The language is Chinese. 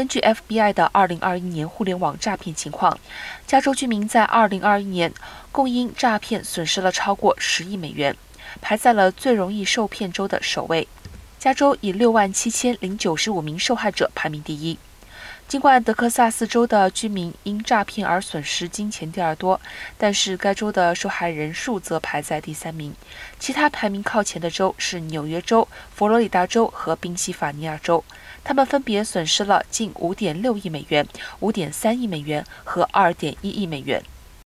根据 FBI 的2021年互联网诈骗情况，加州居民在2021年共因诈骗损失了超过10亿美元，排在了最容易受骗州的首位。加州以6万7095名受害者排名第一。尽管德克萨斯州的居民因诈骗而损失金钱第二多，但是该州的受害人数则排在第三名。其他排名靠前的州是纽约州、佛罗里达州和宾夕法尼亚州，他们分别损失了近5.6亿美元、5.3亿美元和2.1亿美元。